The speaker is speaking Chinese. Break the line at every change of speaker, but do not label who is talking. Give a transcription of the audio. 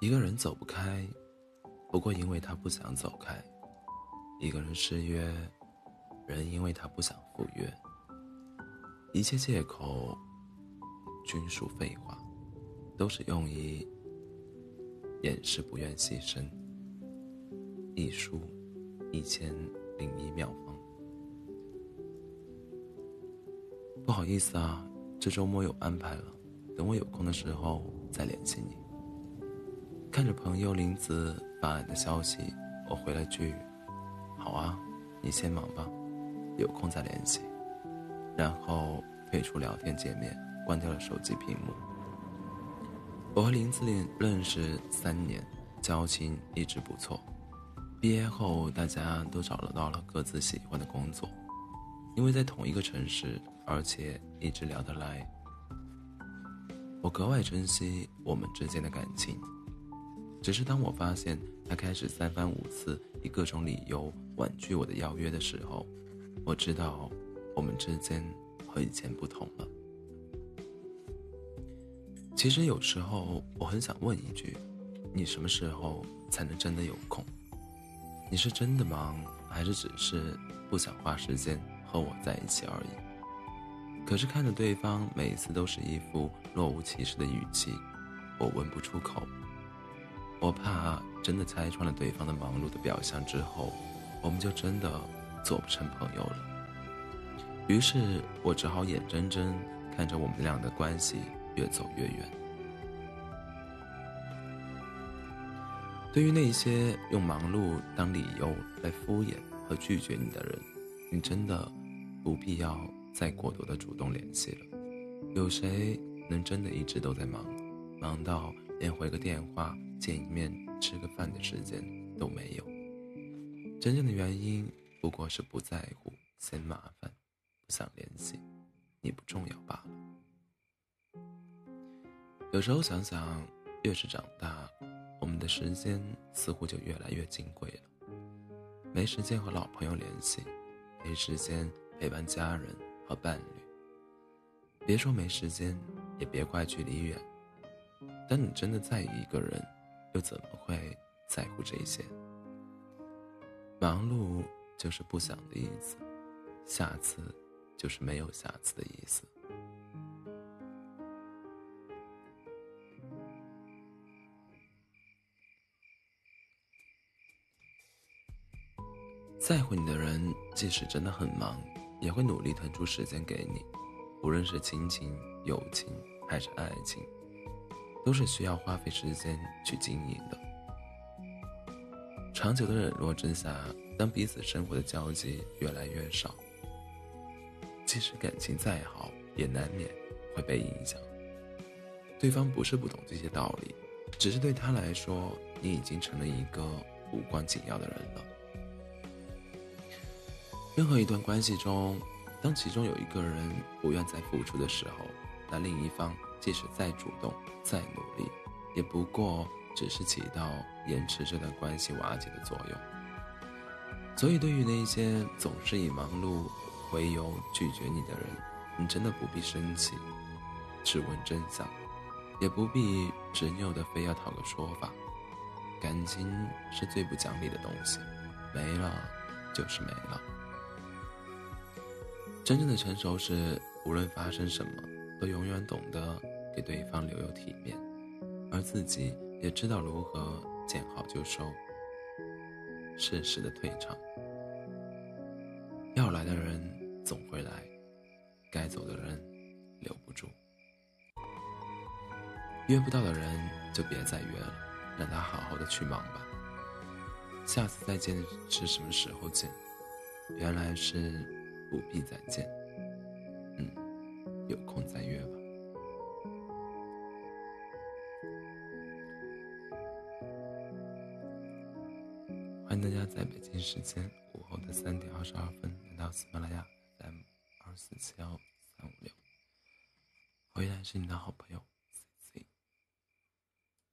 一个人走不开，不过因为他不想走开；一个人失约，人因为他不想赴约。一切借口均属废话，都是用以掩饰不愿牺牲。一书一千零一妙方。不好意思啊，这周末有安排了，等我有空的时候再联系你。看着朋友林子发来的消息，我回了句：“好啊，你先忙吧，有空再联系。”然后退出聊天界面，关掉了手机屏幕。我和林子林认识三年，交情一直不错。毕业后，大家都找得到了各自喜欢的工作，因为在同一个城市，而且一直聊得来，我格外珍惜我们之间的感情。只是当我发现他开始三番五次以各种理由婉拒我的邀约的时候，我知道我们之间和以前不同了。其实有时候我很想问一句：你什么时候才能真的有空？你是真的忙，还是只是不想花时间和我在一起而已？可是看着对方每次都是一副若无其事的语气，我问不出口。我怕真的拆穿了对方的忙碌的表象之后，我们就真的做不成朋友了。于是我只好眼睁睁看着我们俩的关系越走越远。对于那些用忙碌当理由来敷衍和拒绝你的人，你真的不必要再过多的主动联系了。有谁能真的一直都在忙，忙到连回个电话？见一面吃个饭的时间都没有，真正的原因不过是不在乎、嫌麻烦、不想联系，你不重要罢了。有时候想想，越是长大，我们的时间似乎就越来越金贵了。没时间和老朋友联系，没时间陪伴家人和伴侣。别说没时间，也别怪距离远。当你真的在意一个人，又怎么会在乎这些？忙碌就是不想的意思，下次就是没有下次的意思。在乎你的人，即使真的很忙，也会努力腾出时间给你。无论是亲情、友情还是爱情。都是需要花费时间去经营的。长久的冷落之下，当彼此生活的交集越来越少，即使感情再好，也难免会被影响。对方不是不懂这些道理，只是对他来说，你已经成了一个无关紧要的人了。任何一段关系中，当其中有一个人不愿再付出的时候，那另一方。即使再主动、再努力，也不过只是起到延迟这段关系瓦解的作用。所以，对于那些总是以忙碌为由拒绝你的人，你真的不必生气，质问真相，也不必执拗的非要讨个说法。感情是最不讲理的东西，没了就是没了。真正的成熟是，无论发生什么。都永远懂得给对方留有体面，而自己也知道如何见好就收，适时的退场。要来的人总会来，该走的人留不住。约不到的人就别再约了，让他好好的去忙吧。下次再见是什么时候见？原来是不必再见。有空再约吧。欢迎大家在北京时间午后的三点二十二分来到喜马拉雅 M 二四七幺三五六，我依然是你的好朋友。